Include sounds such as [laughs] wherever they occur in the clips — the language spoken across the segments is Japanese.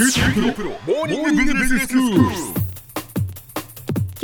今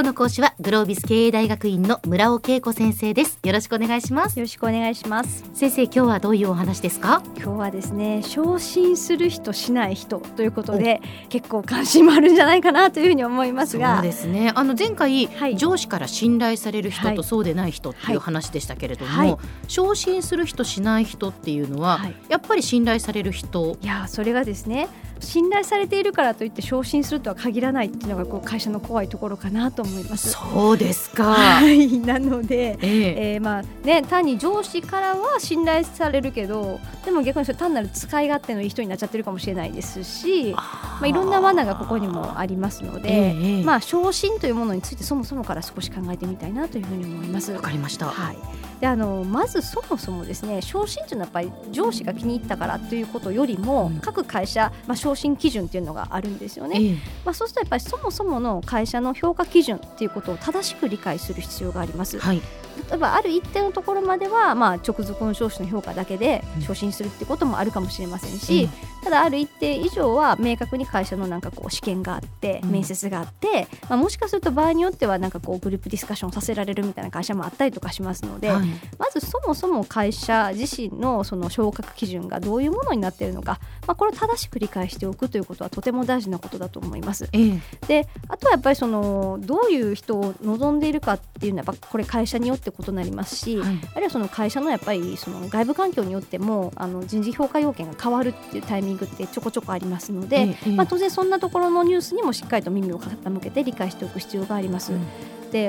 日の講師はグロービス経営大学院の村尾恵子先生です。よろしくお願いします。よろしくお願いします。先生今日はどういうお話ですか？今日はですね昇進する人しない人ということで結構関心もあるんじゃないかなというふうに思いますが。そうですね。あの前回、はい。上司から信頼される人はい。とそうでない人っていうはい。話でしたけれども、はい。昇進する人しない人っていうのは、はい。やっぱり信頼される人？いやーそれがですね信頼されているからといって昇進するとは限らないっていうのがこう会社の怖いところかなと思います。そうですか、はい。なのでええ。えーまあね、単に上司からは信頼されるけどでも逆にそれ単なる使い勝手のいい人になっちゃってるかもしれないですしまあ、いろんな罠がここにもありますので、ええまあ、昇進というものについてそもそもから少し考えてみたいなというふうに思います。わかりました、はい、であのまずそもそもですね昇進というのはやっぱり上司が気に入ったからということよりも、うん。各会社、まあ、昇進基準っていうのがあるんですよね。ええ。まあ、そうするとやっぱりそもそもの会社の評価基準っていうことを正しく理解する必要があります。はい例えばある一定のところまでは、まあ、直属の上司の評価だけで昇進するってこともあるかもしれませんし、ただある一定以上は明確に会社のなんかこう試験があってうん。面接があって、まあ、もしかすると場合によってはなんかこうグループディスカッションさせられるみたいな会社もあったりとかしますので、はい。まずそもそも会社自身のその昇格基準がどういうものになっているのか、まあ、これを正しく理解しておくということはとても大事なことだと思います。ええ。であとはやっぱりそのどういう人を望んでいるかっていうのはやっぱこれ会社によって異なりますし、はい。あるいはその会社のやっぱりその外部環境によってもあの人事評価要件が変わるっていうタイミングってちょこちょこありますので、ええまあ、当然そんなところのニュースにもしっかりと耳を傾けて理解しておく必要があります。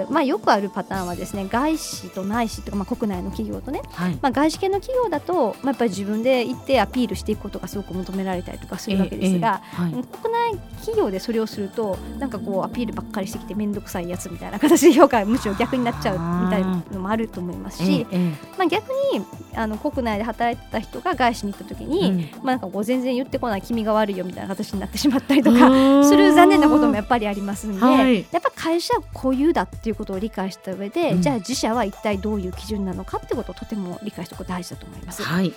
まあ、よくあるパターンはですね外資と内資とか、まあ、国内の企業とね、はい。まあ、外資系の企業だと、まあ、やっぱり自分で行ってアピールしていくことがすごく求められたりとかするわけですが、ええはい。国内企業でそれをするとなんかこうアピールばっかりしてきて面倒くさいやつみたいな形で評価が [laughs] むしろ逆になっちゃうみたいなのもあると思いますし、えええまあ、逆にあの国内で働いてた人が外資に行った時えに、うん。まあ、なんかこう全然言ってこない君が悪いよみたいな形になってしまったりとかする残念なこともやっぱりありますんで、はい。やっぱ会社固有だっていうことを理解した上で、うんじゃあ自社は一体どういう基準なのかってことをとても理解しておくこと大事だと思います。はい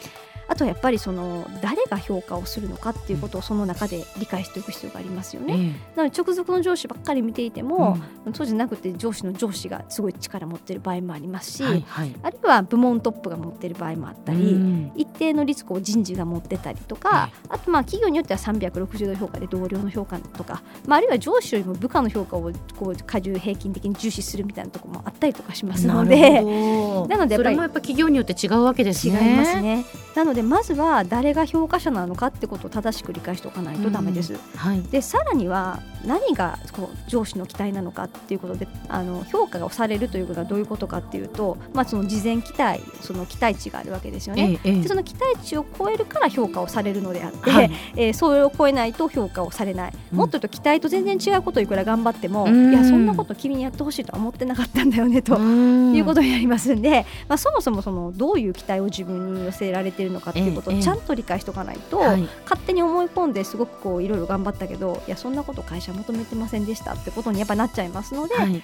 あとはやっぱりその誰が評価をするのかっていうことをその中で理解しておく必要がありますよね。ええ。なので直属の上司ばっかり見ていても、そうじゃなくて上司の上司がすごい力を持っている場合もありますし、はいはい。あるいは部門トップが持っている場合もあったり、うん。一定のリスクを人事が持ってたりとか、あとまあ企業によっては360度評価で同僚の評価とか、まあ、あるいは上司よりも部下の評価をこう過重平均的に重視するみたいなところもあったりとかしますのなでなのでそれもやっぱ企業によって違うわけです違いね。ますね。なのでまずは誰が評価者なのかってことを正しく理解しておかないとダメです。はい。でさらには何がこう上司の期待なのかっていうことであの評価をされるということはどういうことかっていうと、まあ、その事前期待その期待値があるわけですよね。ええええでその期待値を超えるから評価をされるのであって、はいえーそれを超えないと評価をされない、うんもっと言うと期待と全然違うことをいくら頑張っても、うんいやそんなこと君にやってほしいとは思ってなかったんだよねと。うんいうことになりますんで、まあ、そもそもそのどういう期待を自分に寄せられているのかっていうことええをちゃんと理解しておかないと、はい。勝手に思い込んですごくこういろいろ頑張ったけどいやそんなこと会社求めてませんでしたってことにやっぱなっちゃいますので,、はい。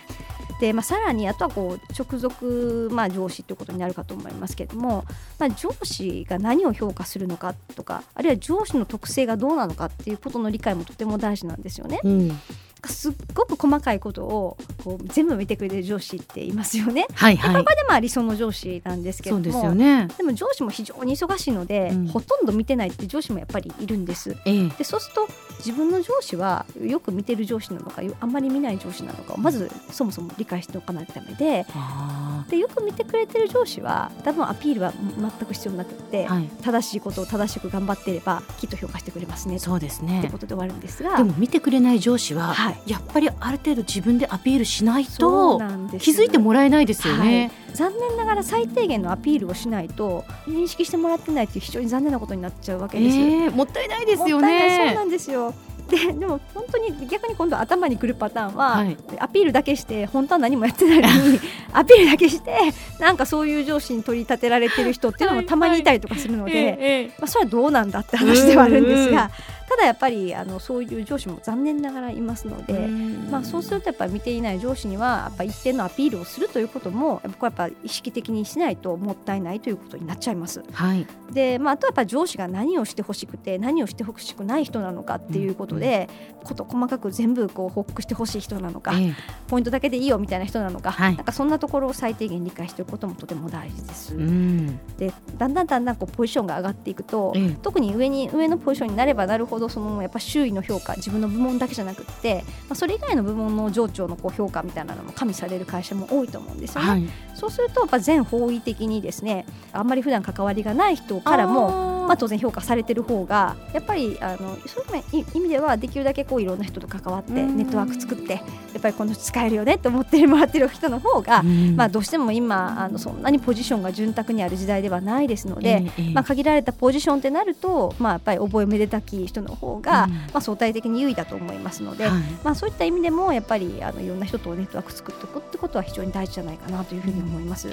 でまあ、さらにあとはこう直属、まあ、上司ということになるかと思いますけれども、まあ、上司が何を評価するのかとかあるいは上司の特性がどうなのかっていうことの理解もとても大事なんですよね。うんすっごく細かいことをこう全部見てくれてる上司っていますよね。はいはいこれでまあ理想の上司なんですけれどもそうですよね。でも上司も非常に忙しいので、うんほとんど見てないって上司もやっぱりいるんです。ええでそうすると自分の上司はよく見てる上司なのかあんまり見ない上司なのかをまずそもそも理解しておかないとダメであでよく見てくれてる上司は多分アピールは全く必要なくって、あはい。正しいことを正しく頑張っていればきっと評価してくれますねそうですってねことで終わるんですがでも見てくれない上司は、はい。やっぱりある程度自分でアピールしないと気づいてもらえないですよね。残念ながら最低限のアピールをしないと認識してもらってないっていう非常に残念なことになっちゃうわけです。ええもったいないですよもったいないそうねな。んですよででも本当に逆に今度頭にくるパターンは、はいアピールだけして本当は何もやってないのに [laughs] アピールだけしてなんかそういう上司に取り立てられてる人っていうのもたまにいたりとかするので、[laughs] ええまあ、それはどうなんだって話ではあるんですがただやっぱりあのそういう上司も残念ながらいますので、まあ、そうするとやっぱり見ていない上司にはやっぱ一定のアピールをするということもやっぱやっぱ意識的にしないともったいないということになっちゃいます。はい、で、まあ、あとはやっぱ上司が何をしてほしくて何をしてほしくない人なのかっていうことで、こと細かく全部こう報告してほしい人なのか、ええ。ポイントだけでいいよみたいな人なのか、はい。なんかそんなところを最低限理解しておくこともとても大事です。うん。でだんだんだんだんこうポジションが上がっていくと、ええ。特に上に上のポジションになればなるほどそのやっぱ周囲の評価自分の部門だけじゃなくって、まあ、それ以外の部門の上長のこう評価みたいなのも加味される会社も多いと思うんですよね。はい、そうするとやっぱ全方位的にですねあんまり普段関わりがない人からもまあ、当然評価されてる方がやっぱりあのそういう意味ではできるだけこういろんな人と関わってうん。ネットワーク作ってやっぱりこの人使えるよねって思ってもらってる人の方が、うん。まあ、どうしても今あのそんなにポジションが潤沢にある時代ではないですので、まあ、限られたポジションってなると、まあ、やっぱり覚えめでたき人の方が、うん。まあ、相対的に優位だと思いますので、はい。まあ、そういった意味でもやっぱりあのいろんな人とネットワーク作っておくってことは非常に大事じゃないかなというふうに思います。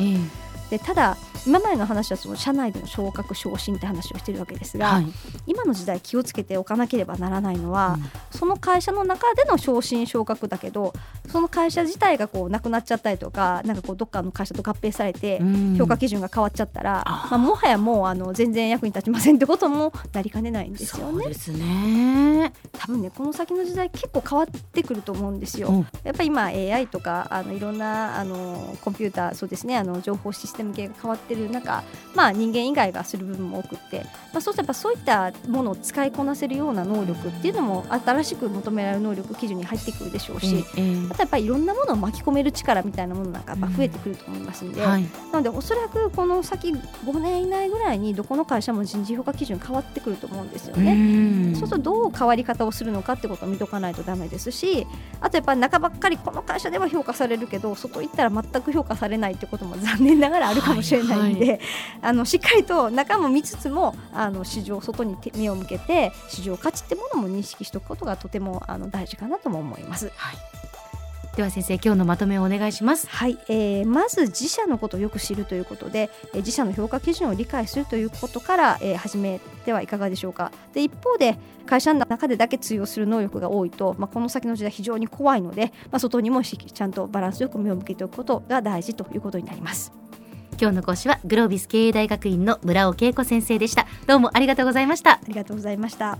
ええでただ今までの話はその社内での昇格昇進って話をしてるわけですが、はい。今の時代気をつけておかなければならないのは、その会社の中での昇進昇格だけどその会社自体がこうなくなっちゃったりとかなんかこうどっかの会社と合併されてうん評価基準が変わっちゃったら、まあ、もはやもうあの全然役に立ちませんってこともなりかねないんですよね。そうですね。多分ねこの先の時代結構変わってくると思うんですよ。うんやっぱり今 AI とかあのいろんなあのコンピューターそうですねあの情報システム系が変わってる中、まあ、人間以外がする部分も多くって、まあ、そうするとやっぱそういったものを使いこなせるような能力っていうのも新しく求められる能力基準に入ってくるでしょうし、ええあとやっぱりいろんなものを巻き込める力みたいなものなんかやっぱ増えてくると思いますんで、はいなのでおそらくこの先5年以内ぐらいにどこの会社も人事評価基準変わってくると思うんですよね。うんそうするとどう変わり方をするのかってことを見とかないとダメですしあとやっぱり中ばっかりこの会社では評価されるけど外行ったら全く評価されないってことも残念ながらあるかもしれないんで、はあのしっかりと中も見つつもあの市場外に手目を向けて市場価値ってものも認識しておくことがとてもあの大事かなとも思います。はい。では先生今日のまとめをお願いします。はい、えーまず自社のことをよく知るということで、えー自社の評価基準を理解するということから、えー始めてはいかがでしょうかで一方で会社の中でだけ通用する能力が多いと、まあ、この先の時代非常に怖いので、まあ、外にもしちゃんとバランスよく目を向けておくことが大事ということになります今日の講師はグロービス経営大学院の村尾恵子先生でした。どうもありがとうございましたあ。りがとうございました